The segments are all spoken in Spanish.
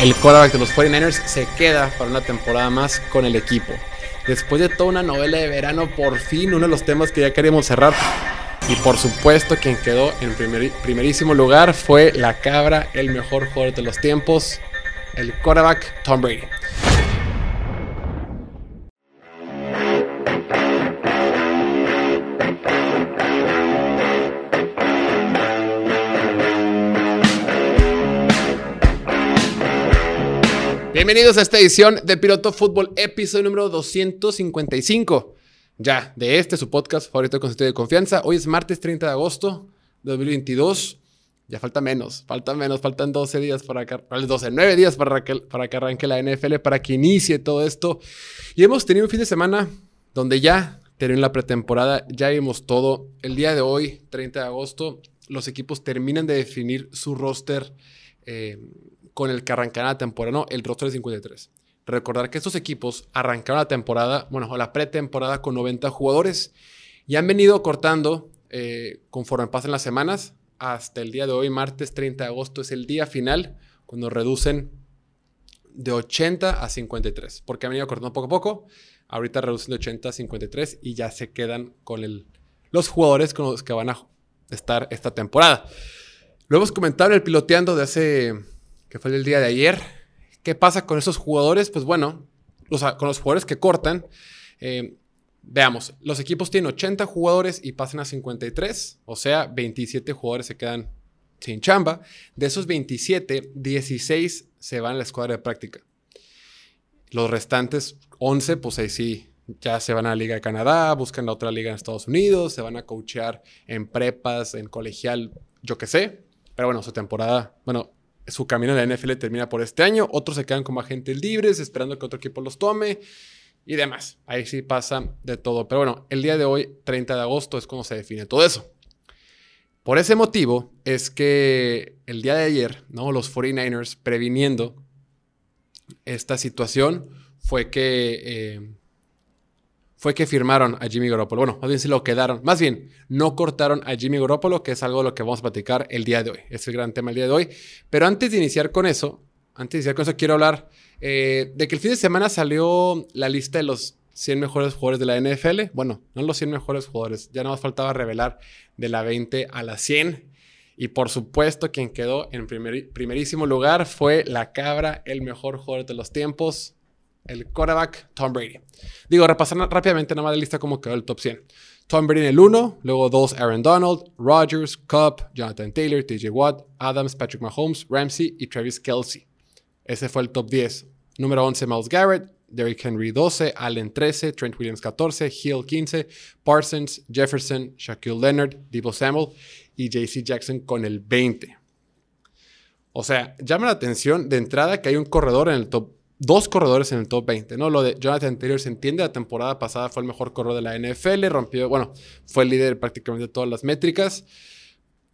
el quarterback de los 49ers se queda para una temporada más con el equipo. Después de toda una novela de verano, por fin uno de los temas que ya queríamos cerrar. Y por supuesto, quien quedó en primerísimo lugar fue la cabra, el mejor jugador de los tiempos, el quarterback Tom Brady. Bienvenidos a esta edición de Piloto Fútbol, episodio número 255. Ya, de este su podcast favorito con sentido de confianza. Hoy es martes 30 de agosto de 2022. Ya falta menos, falta menos, faltan 12 días para que, 12, 9 días para que, para que arranque la NFL, para que inicie todo esto. Y hemos tenido un fin de semana donde ya terminó la pretemporada, ya vimos todo. El día de hoy, 30 de agosto, los equipos terminan de definir su roster. Eh, con el que arrancará la temporada, no, el roster de 53. Recordar que estos equipos arrancaron la temporada, bueno, la pretemporada con 90 jugadores y han venido cortando eh, conforme pasan las semanas. Hasta el día de hoy, martes 30 de agosto, es el día final cuando reducen de 80 a 53, porque han venido cortando poco a poco. Ahorita reducen de 80 a 53 y ya se quedan con el, los jugadores con los que van a estar esta temporada. Lo hemos comentado en el piloteando de hace fue el día de ayer. ¿Qué pasa con esos jugadores? Pues bueno, con los jugadores que cortan, eh, veamos, los equipos tienen 80 jugadores y pasan a 53, o sea, 27 jugadores se quedan sin chamba. De esos 27, 16 se van a la escuadra de práctica. Los restantes 11, pues ahí sí, ya se van a la Liga de Canadá, buscan la otra liga en Estados Unidos, se van a coachear en prepas, en colegial, yo qué sé. Pero bueno, su temporada, bueno, su camino en la NFL termina por este año, otros se quedan como agentes libres esperando que otro equipo los tome y demás. Ahí sí pasa de todo. Pero bueno, el día de hoy, 30 de agosto, es cuando se define todo eso. Por ese motivo es que el día de ayer, ¿no? los 49ers previniendo esta situación fue que eh, fue que firmaron a Jimmy Garoppolo. Bueno, más bien se lo quedaron. Más bien, no cortaron a Jimmy Garoppolo, que es algo lo que vamos a platicar el día de hoy. Es el gran tema el día de hoy. Pero antes de iniciar con eso, antes de iniciar con eso, quiero hablar eh, de que el fin de semana salió la lista de los 100 mejores jugadores de la NFL. Bueno, no los 100 mejores jugadores. Ya no más faltaba revelar de la 20 a la 100. Y por supuesto, quien quedó en primerísimo lugar fue la cabra, el mejor jugador de los tiempos, el quarterback Tom Brady. Digo, repasando rápidamente nada más la lista como quedó el top 100. Tom Brady en el 1, luego 2 Aaron Donald, Rodgers, Cup, Jonathan Taylor, TJ Watt, Adams, Patrick Mahomes, Ramsey y Travis Kelsey. Ese fue el top 10. Número 11 Miles Garrett, Derrick Henry 12, Allen 13, Trent Williams 14, Hill 15, Parsons, Jefferson, Shaquille Leonard, Debo Samuel y JC Jackson con el 20. O sea, llama la atención de entrada que hay un corredor en el top dos corredores en el top 20, ¿no? Lo de Jonathan Taylor se entiende, la temporada pasada fue el mejor corredor de la NFL, rompió, bueno, fue el líder prácticamente de todas las métricas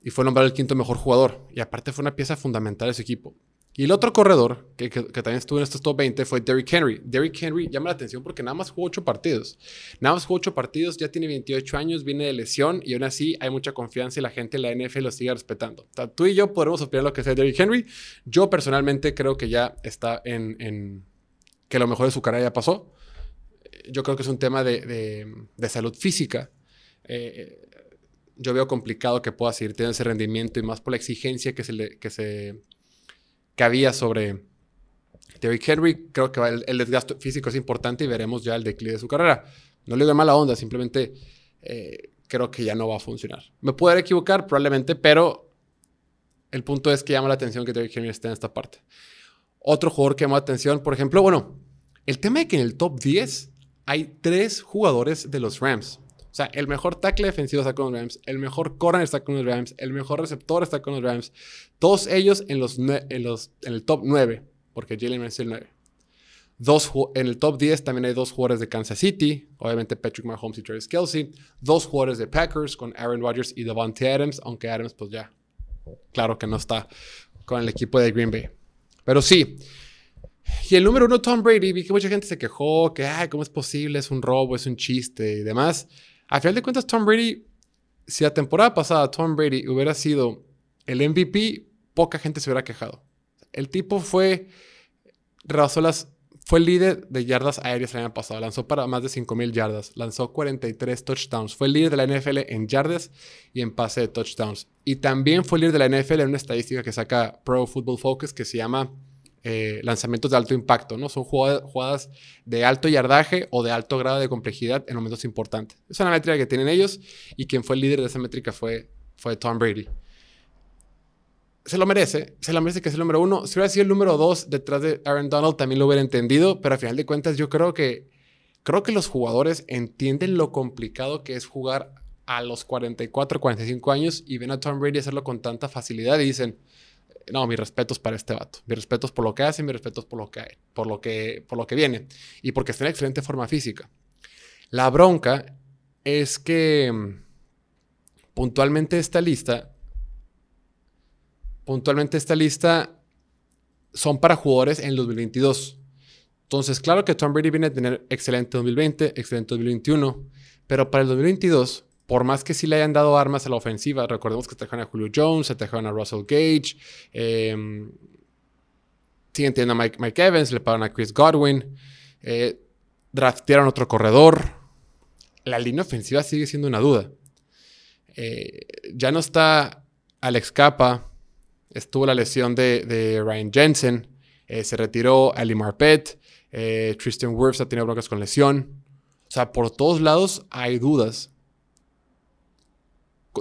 y fue nombrado el quinto mejor jugador. Y aparte fue una pieza fundamental de su equipo. Y el otro corredor que, también estuvo en estos top 20 fue Derrick Henry. Derrick Henry llama la atención porque nada más jugó 8 partidos. Nada más jugó 8 partidos, ya tiene 28 años, viene de lesión y aún así hay mucha confianza y la gente en la NFL lo sigue respetando. tú y yo podemos opinar lo que sea Derrick Henry. Yo personalmente creo que ya está en, que lo mejor de su carrera ya pasó. Yo creo que es un tema de, salud física. Eh, yo veo complicado que pueda seguir teniendo ese rendimiento y más por la exigencia que se, que se que había sobre Derrick Henry. Creo que el, desgaste físico es importante y veremos ya el declive de su carrera. No le doy mala onda, simplemente eh, creo que ya no va a funcionar. Me puedo equivocar, probablemente, pero el punto es que llama la atención que Derrick Henry esté en esta parte. Otro jugador que llama la atención, por ejemplo, bueno, el tema de que en el top 10 hay tres jugadores de los Rams. O sea, el mejor tackle defensivo está con los Rams, el mejor corner está con los Rams, el mejor receptor está con los Rams. Todos ellos en, los, en, los, en el top 9, porque Jalen es el 9. Dos, en el top 10 también hay dos jugadores de Kansas City, obviamente Patrick Mahomes y Travis Kelsey. Dos jugadores de Packers con Aaron Rodgers y Devontae Adams, aunque Adams pues ya, claro que no está con el equipo de Green Bay. Pero sí. Y el número uno, Tom Brady, vi que mucha gente se quejó, que, ay, ¿cómo es posible? Es un robo, es un chiste y demás. A final de cuentas, Tom Brady, si la temporada pasada Tom Brady hubiera sido el MVP, poca gente se hubiera quejado. El tipo fue rebasó fue el líder de yardas aéreas el año pasado. Lanzó para más de 5.000 yardas. Lanzó 43 touchdowns. Fue el líder de la NFL en yardas y en pase de touchdowns. Y también fue el líder de la NFL en una estadística que saca Pro Football Focus que se llama eh, lanzamientos de alto impacto. ¿no? Son jugadas, de alto yardaje o de alto grado de complejidad en momentos importantes. Es una métrica que tienen ellos y quien fue el líder de esa métrica fue, fue Tom Brady se lo merece, se lo merece que es el número uno. Si hubiera sido el número dos detrás de Aaron Donald, también lo hubiera entendido, pero a final de cuentas yo creo que, creo que los jugadores entienden lo complicado que es jugar a los 44, 45 años y ven a Tom Brady hacerlo con tanta facilidad y dicen, no, mis respetos para este vato, mis respetos por lo que hace, mis respetos por lo que, por lo que, por lo que viene y porque está en excelente forma física. La bronca es que mm, puntualmente esta lista puntualmente esta lista son para jugadores en el 2022. Entonces, claro que Tom Brady viene a tener excelente 2020, excelente 2021, pero para el 2022, por más que sí le hayan dado armas a la ofensiva, recordemos que trajeron a Julio Jones, se trajeron a Russell Gage, eh, siguen teniendo a Mike, Evans, le pagaron a Chris Godwin, eh, draftearon otro corredor. La línea ofensiva sigue siendo una duda. Eh, ya no está Alex Capa, estuvo la lesión de, Ryan Jensen, eh, se retiró Ali Marpet, eh, Tristan Wirfs ha tenido broncas con lesión. O sea, por todos lados hay dudas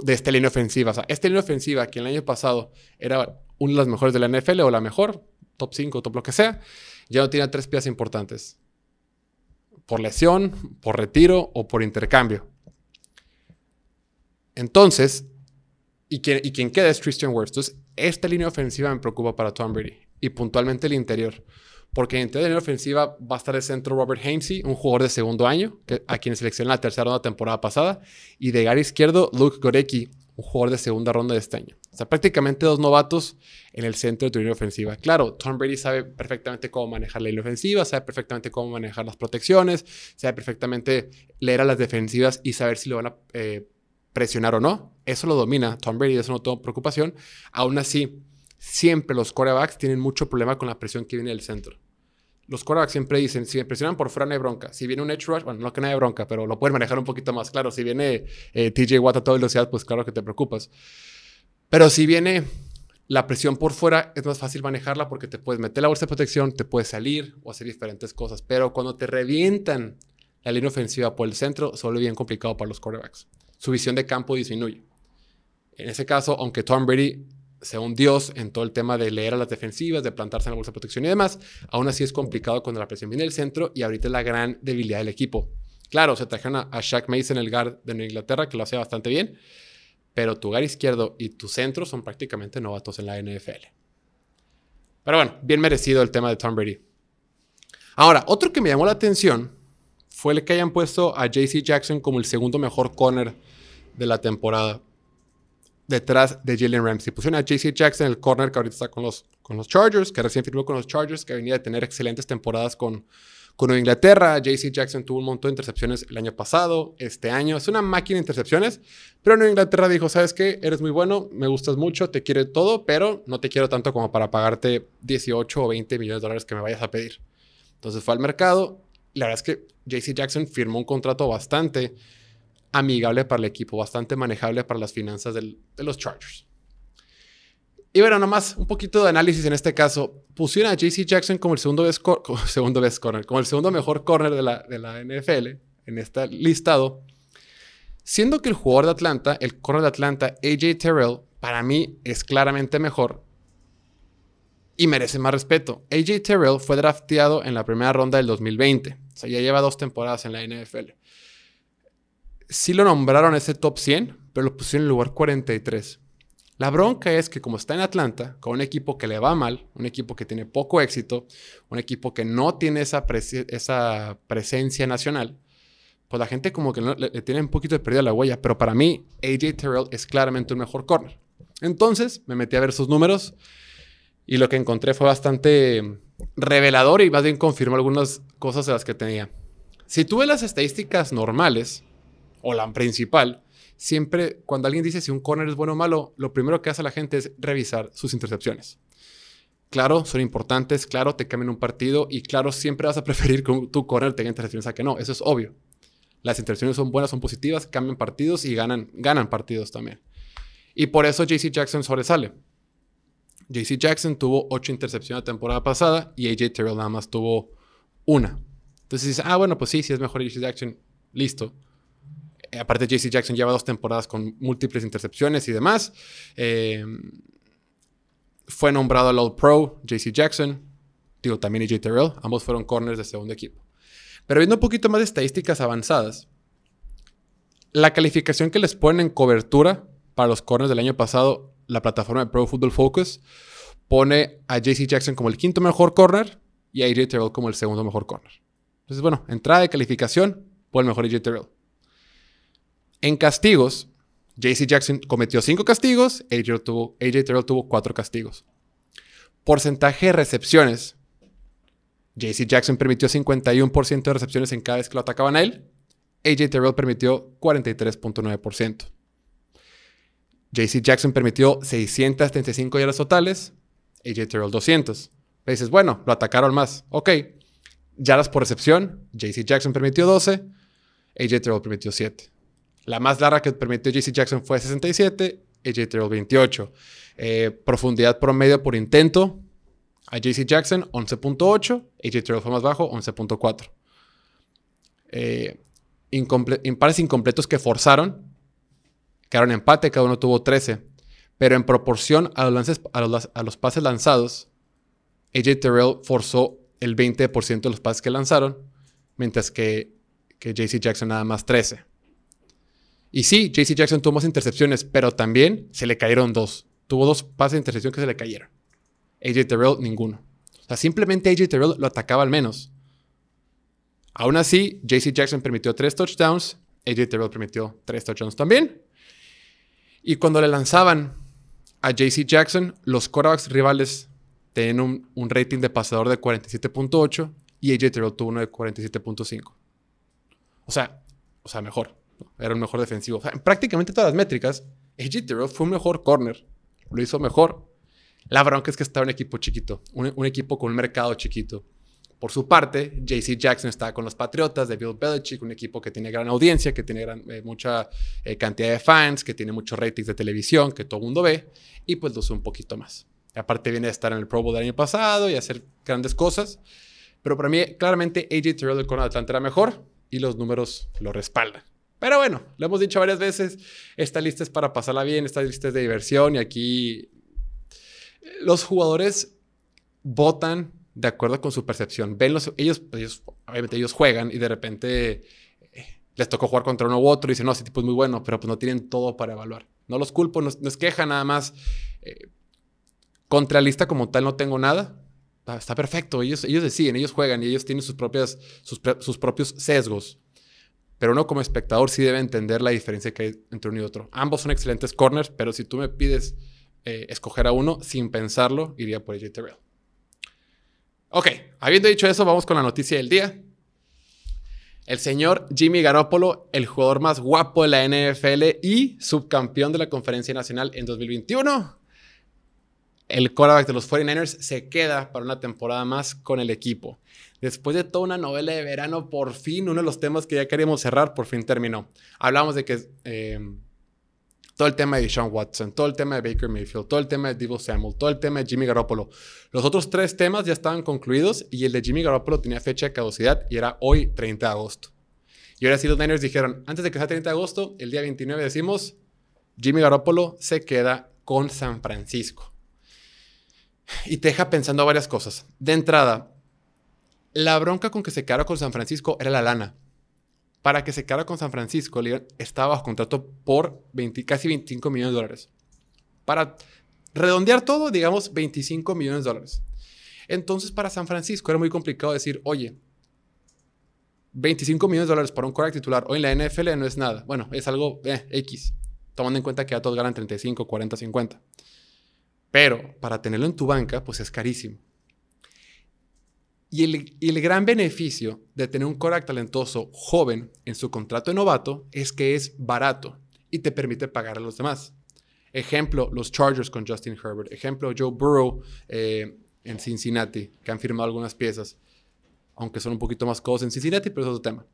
de esta línea ofensiva. O sea, esta línea ofensiva que el año pasado era una de las mejores de la NFL o la mejor, top 5, top lo que sea, ya no tiene tres piezas importantes. Por lesión, por retiro o por intercambio. Entonces, y quien, queda es Wirfs. Entonces, esta línea ofensiva me preocupa para Tom Brady y puntualmente el interior. Porque en la línea ofensiva va a estar el centro Robert Hainsey, un jugador de segundo año, que, a quien seleccionó la tercera ronda temporada pasada. Y de gar izquierdo, Luke Gorecki, un jugador de segunda ronda de este año. O sea, prácticamente dos novatos en el centro de tu línea ofensiva. Claro, Tom Brady sabe perfectamente cómo manejar la línea ofensiva, sabe perfectamente cómo manejar las protecciones, sabe perfectamente leer a las defensivas y saber si lo van a eh, presionar o no. Eso lo domina Tom Brady, eso no tengo preocupación. Aún así, siempre los corebacks tienen mucho problema con la presión que viene del centro. Los corebacks siempre dicen, si me presionan por fuera no hay bronca. Si viene un edge rush, bueno, no que no hay bronca, pero lo pueden manejar un poquito más. Claro, si viene eh, TJ Watt a toda velocidad, pues claro que te preocupas. Pero si viene la presión por fuera, es más fácil manejarla porque te puedes meter la bolsa de protección, te puedes salir o hacer diferentes cosas. Pero cuando te revientan la línea ofensiva por el centro, se vuelve bien complicado para los corebacks su visión de campo disminuye. En ese caso, aunque Tom Brady sea un dios en todo el tema de leer a las defensivas, de plantarse en la bolsa de protección y demás, aún así es complicado cuando la presión viene del centro y ahorita es la gran debilidad del equipo. Claro, se trajeron a, Shaq Mason, el guard de Inglaterra, que lo hace bastante bien, pero tu guard izquierdo y tu centro son prácticamente novatos en la NFL. Pero bueno, bien merecido el tema de Tom Brady. Ahora, otro que me llamó la atención fue el que hayan puesto a JC Jackson como el segundo mejor corner de la temporada. Detrás de Jalen Ramsey. Pusieron a JC Jackson, el corner que ahorita está con los, con los Chargers, que recién firmó con los Chargers, que venía de tener excelentes temporadas con, con Nueva Inglaterra. JC Jackson tuvo un montón de intercepciones el año pasado, este año. Es una máquina de intercepciones, pero Nueva Inglaterra dijo, ¿sabes qué? Eres muy bueno, me gustas mucho, te quiero todo, pero no te quiero tanto como para pagarte 18 o 20 millones de dólares que me vayas a pedir. Entonces fue al mercado. La verdad es que JC Jackson firmó un contrato bastante amigable para el equipo, bastante manejable para las finanzas de los Chargers. Y bueno, nomás un poquito de análisis en este caso. Pusieron a JC Jackson como el segundo best, corner, como el segundo mejor corner de la, de la NFL en este listado. Siendo que el jugador de Atlanta, el corner de Atlanta, AJ Terrell, para mí es claramente mejor y merece más respeto. AJ Terrell fue drafteado en la primera ronda del 2020. O sea, ya lleva dos temporadas en la NFL sí lo nombraron ese top 100, pero lo pusieron en el lugar 43. La bronca es que como está en Atlanta, con un equipo que le va mal, un equipo que tiene poco éxito, un equipo que no tiene esa, presencia nacional, pues la gente como que le, tiene un poquito de pérdida la huella. Pero para mí, AJ Terrell es claramente un mejor corner. Entonces me metí a ver sus números y lo que encontré fue bastante revelador y más bien confirmó algunas cosas de las que tenía. Si tú ves las estadísticas normales, o la principal, siempre cuando alguien dice si un corner es bueno o malo, lo primero que hace la gente es revisar sus intercepciones. Claro, son importantes, claro, te cambian un partido y claro, siempre vas a preferir que tu corner tenga intercepciones a que no, eso es obvio. Las intercepciones son buenas, son positivas, cambian partidos y ganan, ganan partidos también. Y por eso JC Jackson sobresale. JC Jackson tuvo 8 intercepciones la temporada pasada y AJ Terrell nada más tuvo una. Entonces dices, ah, bueno, pues sí, si es mejor JC Jackson, listo. Eh, aparte, JC Jackson lleva dos temporadas con múltiples intercepciones y demás. Eh, fue nombrado al All Pro JC Jackson. Digo, también AJ Terrell. Ambos fueron corners de segundo equipo. Pero viendo un poquito más de estadísticas avanzadas, la calificación que les ponen en cobertura para los corners del año pasado, la plataforma de Pro Football Focus, pone a JC Jackson como el quinto mejor corner y a AJ Terrell como el segundo mejor corner. Entonces, bueno, entrada de calificación por el mejor AJ Terrell. En castigos, JC Jackson cometió 5 castigos, AJ, tuvo, Terrell tuvo 4 castigos. Porcentaje de recepciones. JC Jackson permitió 51% de recepciones en cada vez que lo atacaban a él. AJ Terrell permitió 43.9%. JC Jackson permitió 635 yardas totales. AJ Terrell 200. Me dices, bueno, lo atacaron más. Ok. Yardas por recepción. JC Jackson permitió 12. AJ Terrell permitió 7. La más larga que permitió JC Jackson fue 67, AJ Terrell 28. Eh, profundidad promedio por intento a JC Jackson 11.8, AJ Terrell fue más bajo 11.4. Eh, impares incompletos que forzaron, quedaron empate, cada uno tuvo 13. Pero en proporción a los, a los pases lanzados, AJ Terrell forzó el 20% de los pases que lanzaron, mientras que, que JC Jackson nada más 13. Y sí, JC Jackson tuvo más intercepciones, pero también se le cayeron dos. Tuvo dos pases de intercepción que se le cayeron. AJ Terrell, ninguno. O sea, simplemente AJ Terrell lo atacaba al menos. Aún así, JC Jackson permitió tres touchdowns. AJ Terrell permitió tres touchdowns también. Y cuando le lanzaban a JC Jackson, los quarterbacks rivales tenían un, un rating de pasador de 47.8 y AJ Terrell tuvo uno de 47.5. O sea, o sea, mejor. Era un mejor defensivo. en prácticamente todas las métricas, AJ Terrell fue un mejor corner. Lo hizo mejor. La bronca es que estaba un equipo chiquito, un, equipo con un mercado chiquito. Por su parte, JC Jackson estaba con los Patriotas de Bill Belichick, un equipo que tiene gran audiencia, que tiene eh, mucha eh, cantidad de fans, que tiene muchos ratings de televisión, que todo el mundo ve, y pues lo usó un poquito más. aparte viene de estar en el Pro Bowl del año pasado y hacer grandes cosas. Pero para mí, claramente, AJ Terrell de Atlanta era mejor y los números lo respaldan. Pero bueno, lo hemos dicho varias veces, esta lista es para pasarla bien, esta lista es de diversión y aquí los jugadores votan de acuerdo con su percepción. Ven los, ellos, ellos, obviamente ellos juegan y de repente eh, les tocó jugar contra uno u otro y dicen, no, ese tipo es muy bueno, pero pues no tienen todo para evaluar. No los culpo, no, es queja nada más. Eh, contra la lista como tal no tengo nada. Ah, está perfecto, ellos, ellos deciden, ellos juegan y ellos tienen sus, propias, sus propios sesgos. Pero uno como espectador sí debe entender la diferencia que hay entre uno y otro. Ambos son excelentes corners, pero si tú me pides eh, escoger a uno sin pensarlo, iría por AJ Terrell. Ok, habiendo dicho eso, vamos con la noticia del día. El señor Jimmy Garoppolo, el jugador más guapo de la NFL y subcampeón de la Conferencia Nacional en 2021. El quarterback de los 49ers se queda para una temporada más con el equipo después de toda una novela de verano, por fin, uno de los temas que ya queríamos cerrar, por fin terminó. Hablamos de que eh, todo el tema de Sean Watson, todo el tema de Baker Mayfield, todo el tema de Divo Samuel, todo el tema de Jimmy Garoppolo. Los otros tres temas ya estaban concluidos y el de Jimmy Garoppolo tenía fecha de caducidad y era hoy 30 de agosto. Y ahora sí los Niners dijeron, antes de que sea 30 de agosto, el día 29 decimos, Jimmy Garoppolo se queda con San Francisco. Y te deja pensando varias cosas. De entrada, la bronca con que se quedara con San Francisco era la lana. Para que se quedara con San Francisco, estaba bajo contrato por casi 25 millones de dólares. Para redondear todo, digamos 25 millones de dólares. Entonces, para San Francisco era muy complicado decir, oye, 25 millones de dólares para un quarterback titular hoy en la NFL no es nada. Bueno, es algo eh, X, tomando en cuenta que ya todos ganan 35, 40, 50. Pero para tenerlo en tu banca, pues es carísimo. Y el, gran beneficio de tener un Korak talentoso joven en su contrato de novato es que es barato y te permite pagar a los demás. Ejemplo, los Chargers con Justin Herbert. Ejemplo, Joe Burrow eh, en Cincinnati, que han firmado algunas piezas, aunque son un poquito más codos en Cincinnati, pero es otro tema.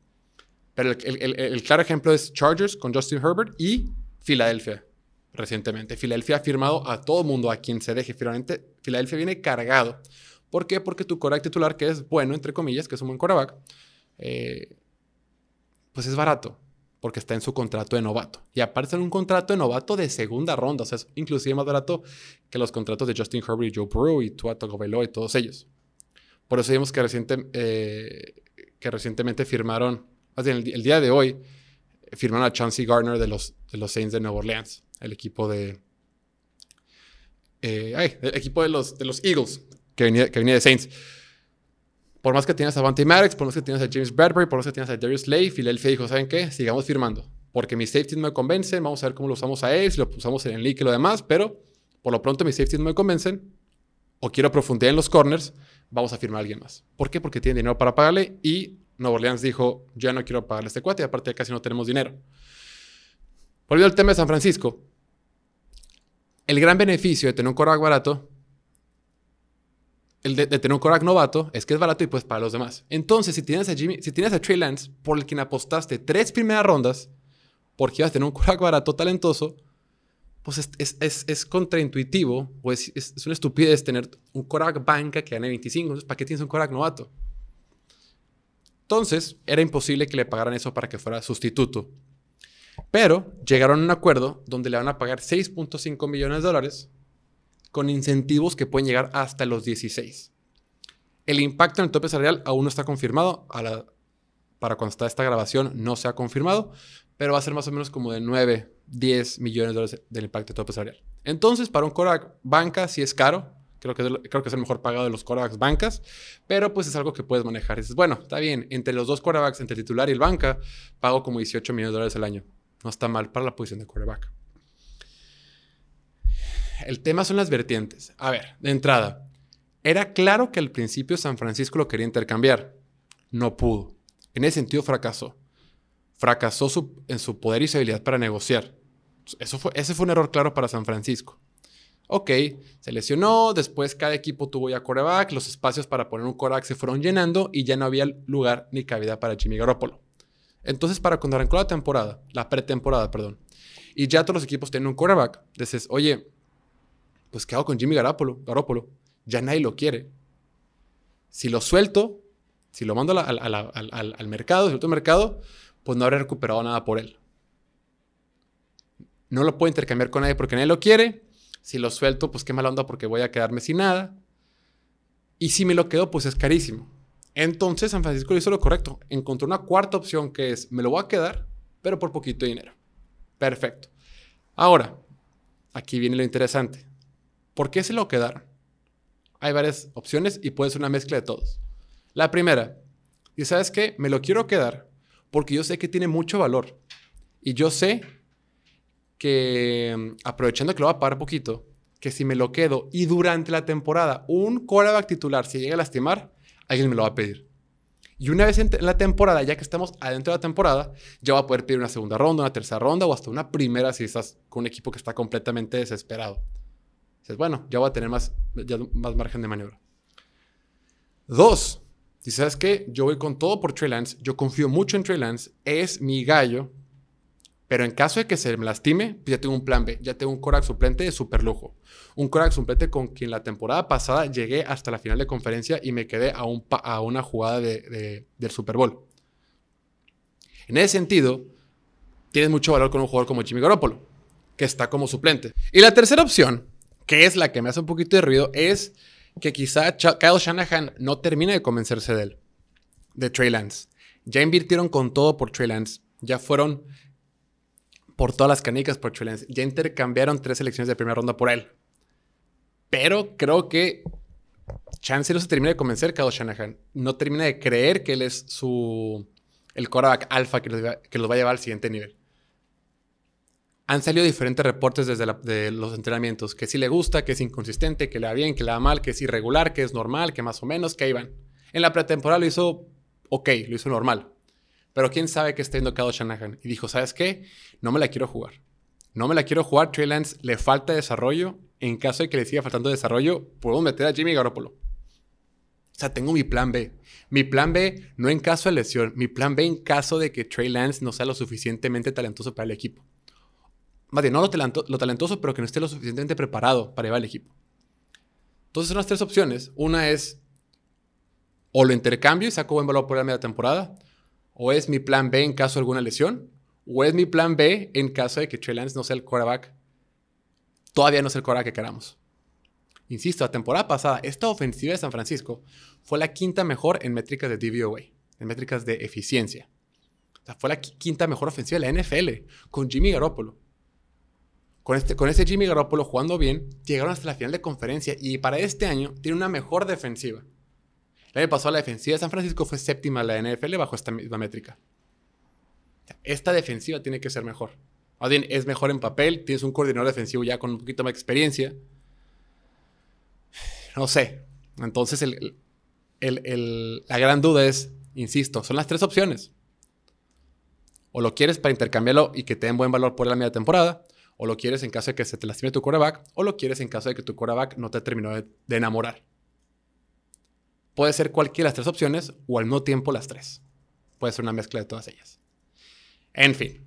Pero el, claro ejemplo es Chargers con Justin Herbert y Filadelfia recientemente. Filadelfia ha firmado a todo mundo, a quien se deje. Finalmente, Filadelfia viene cargado. ¿Por qué? Porque tu coreback titular, que es bueno, entre comillas, que es un buen coreback, eh, pues es barato porque está en su contrato de novato. Y aparte en un contrato de novato de segunda ronda, o sea, inclusive más barato que los contratos de Justin Herbert y Joe Burrow y Tua Tagovailoa y todos ellos. Por eso vimos que, eh, que recientemente firmaron, más el, día de hoy, firmaron a Chauncey Gardner de los, de los Saints de Nueva Orleans, el equipo de... Eh, el equipo de los, de los Eagles, que venía, que venía de Saints por más que tienes a Vanty Maddox, por más que tienes a James Bradbury, por más que tienes a Darius Slay, Philadelphia dijo, ¿saben qué? Sigamos firmando. Porque mis safeties me convencen, vamos a ver cómo lo usamos a él, si lo usamos en el league y lo demás, pero por lo pronto mis safeties me convencen, o quiero profundizar en los corners, vamos a firmar a alguien más. ¿Por qué? Porque tienen dinero para pagarle y Nueva Orleans dijo, ya no quiero pagarle este cuate y aparte casi no tenemos dinero. Volviendo al tema de San Francisco, el gran beneficio de tener un coreback barato el de, tener un Korak novato es que es barato y pues para los demás. Entonces, si tienes a Jimmy, si tienes a Trey Lance, por el quien apostaste tres primeras rondas, porque ibas a tener un Korak barato, talentoso, pues es, es, es, contraintuitivo o es, es, una estupidez tener un Korak banca que gane 25. Entonces, ¿para qué tienes un Korak novato? Entonces, era imposible que le pagaran eso para que fuera sustituto. Pero llegaron a un acuerdo donde le van a pagar 6.5 millones de dólares con incentivos que pueden llegar hasta los 16. El impacto en el tope salarial aún no está confirmado. para cuando está esta grabación no se ha confirmado, pero va a ser más o menos como de 9, 10 millones de dólares del impacto en tope salarial. Entonces, para un Korak banca sí es caro. Creo que, es el, creo que es el mejor pagado de los Koraks bancas, pero pues es algo que puedes manejar. dices, bueno, está bien, entre los dos quarterbacks, entre el titular y el banca, pago como 18 millones de dólares al año. No está mal para la posición de quarterback. El tema son las vertientes. A ver, de entrada, era claro que al principio San Francisco lo quería intercambiar. No pudo. En ese sentido fracasó. Fracasó en su poder y su habilidad para negociar. Eso fue, ese fue un error claro para San Francisco. Ok, se lesionó, después cada equipo tuvo ya coreback, los espacios para poner un coreback se fueron llenando y ya no había lugar ni cabida para Jimmy Garoppolo. Entonces, para cuando arrancó la temporada, la pretemporada, perdón, y ya todos los equipos tienen un coreback, dices, oye, pues ¿qué hago con Jimmy Garoppolo? Garoppolo? Ya nadie lo quiere. Si lo suelto, si lo mando al, mercado, si al mercado, pues no habré recuperado nada por él. No lo puedo intercambiar con nadie porque nadie lo quiere. Si lo suelto, pues qué mala onda porque voy a quedarme sin nada. Y si me lo quedo, pues es carísimo. Entonces San Francisco hizo lo correcto. Encontró una cuarta opción que es, me lo voy a quedar, pero por poquito dinero. Perfecto. Ahora, aquí viene lo interesante. ¿Por qué se lo quedaron? Hay varias opciones y puede ser una mezcla de todos. La primera, y sabes qué, me lo quiero quedar porque yo sé que tiene mucho valor. Y yo sé que, aprovechando que lo va a pagar poquito, que si me lo quedo y durante la temporada un quarterback titular se llega a lastimar, alguien me lo va a pedir. Y una vez en la temporada, ya que estamos adentro de la temporada, ya va a poder pedir una segunda ronda, una tercera ronda o hasta una primera si estás con un equipo que está completamente desesperado bueno, ya voy a tener más, más margen de maniobra. Dos, si sabes que yo voy con todo por Trey Lance, yo confío mucho en Trey Lance, es mi gallo, pero en caso de que se me lastime, pues ya tengo un plan B, ya tengo un Korak suplente de super lujo. Un Korak suplente con quien la temporada pasada llegué hasta la final de conferencia y me quedé a, un, a una jugada de, del Super Bowl. En ese sentido, tienes mucho valor con un jugador como Jimmy Garoppolo, que está como suplente. Y la tercera opción que es la que me hace un poquito de ruido, es que quizá Kyle Shanahan no termine de convencerse de él, de Trey Lance. Ya invirtieron con todo por Trey Lance. Ya fueron por todas las canicas por Trey. Ya intercambiaron tres selecciones de primera ronda por él. Pero creo que Chance no se termina de convencer, Kyle Shanahan. No termina de creer que él es su. el quarterback alfa que los va a llevar al siguiente nivel han salido diferentes reportes desde de los entrenamientos, que si le gusta, que es inconsistente, que le va bien, que le va mal, que es irregular, que es normal, que más o menos, que iban. En la pretemporada lo hizo ok, lo hizo normal. Pero quién sabe qué está viendo Kyle Shanahan. Y dijo, ¿sabes qué? No me la quiero jugar. No me la quiero jugar. Trey Lance le falta desarrollo en caso de que le siga faltando desarrollo, puedo meter a Jimmy Garoppolo. O sea, tengo mi plan B. Mi plan B no en caso de lesión, mi plan B en caso de que Trey Lance no sea lo suficientemente talentoso para el equipo. Más bien, no lo, lo talentoso, pero que no esté lo suficientemente preparado para llevar al equipo. Entonces son las tres opciones. Una es o lo intercambio y saco buen valor por la media temporada, o es mi plan B en caso de alguna lesión, o es mi plan B en caso de que Trey Lance no sea el quarterback. Todavía no es el quarterback que queramos. Insisto, la temporada pasada, esta ofensiva de San Francisco fue la quinta mejor en métricas de DVOA, en métricas de eficiencia. O sea, fue la quinta mejor ofensiva de la NFL, con Jimmy Garoppolo. Con, este, ese Jimmy Garoppolo jugando bien, llegaron hasta la final de conferencia y para este año tiene una mejor defensiva. El año pasado la defensiva de San Francisco fue séptima la NFL bajo esta misma métrica. Esta defensiva tiene que ser mejor. Más bien, es mejor en papel, tienes un coordinador defensivo ya con un poquito más de experiencia. No sé. Entonces, la gran duda es, insisto, son las tres opciones. O lo quieres para intercambiarlo y que te den buen valor por la media temporada, o lo quieres en caso de que se te lastime tu quarterback, o lo quieres en caso de que tu quarterback no te terminó de enamorar. Puede ser cualquiera de las tres opciones o al mismo tiempo las tres. Puede ser una mezcla de todas ellas. En fin.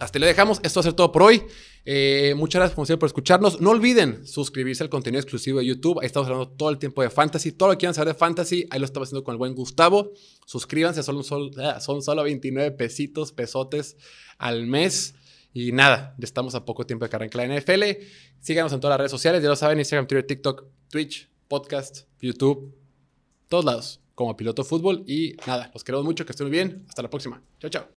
Hasta le dejamos. Esto va a ser todo por hoy. Eh, muchas gracias por escucharnos. No olviden suscribirse al contenido exclusivo de YouTube. Ahí estamos hablando todo el tiempo de fantasy. Todo lo que quieran saber de fantasy, ahí lo estamos haciendo con el buen Gustavo. Suscríbanse, son, ah, son solo 29 pesitos, pesotes al mes. Y nada, ya estamos a poco tiempo de que arranque la NFL. Síganos en todas las redes sociales, ya lo saben, Instagram, Twitter, TikTok, Twitch, podcast, YouTube, todos lados, como Piloto Fútbol. Y nada, los queremos mucho, que estén muy bien. Hasta la próxima. Chao, chao.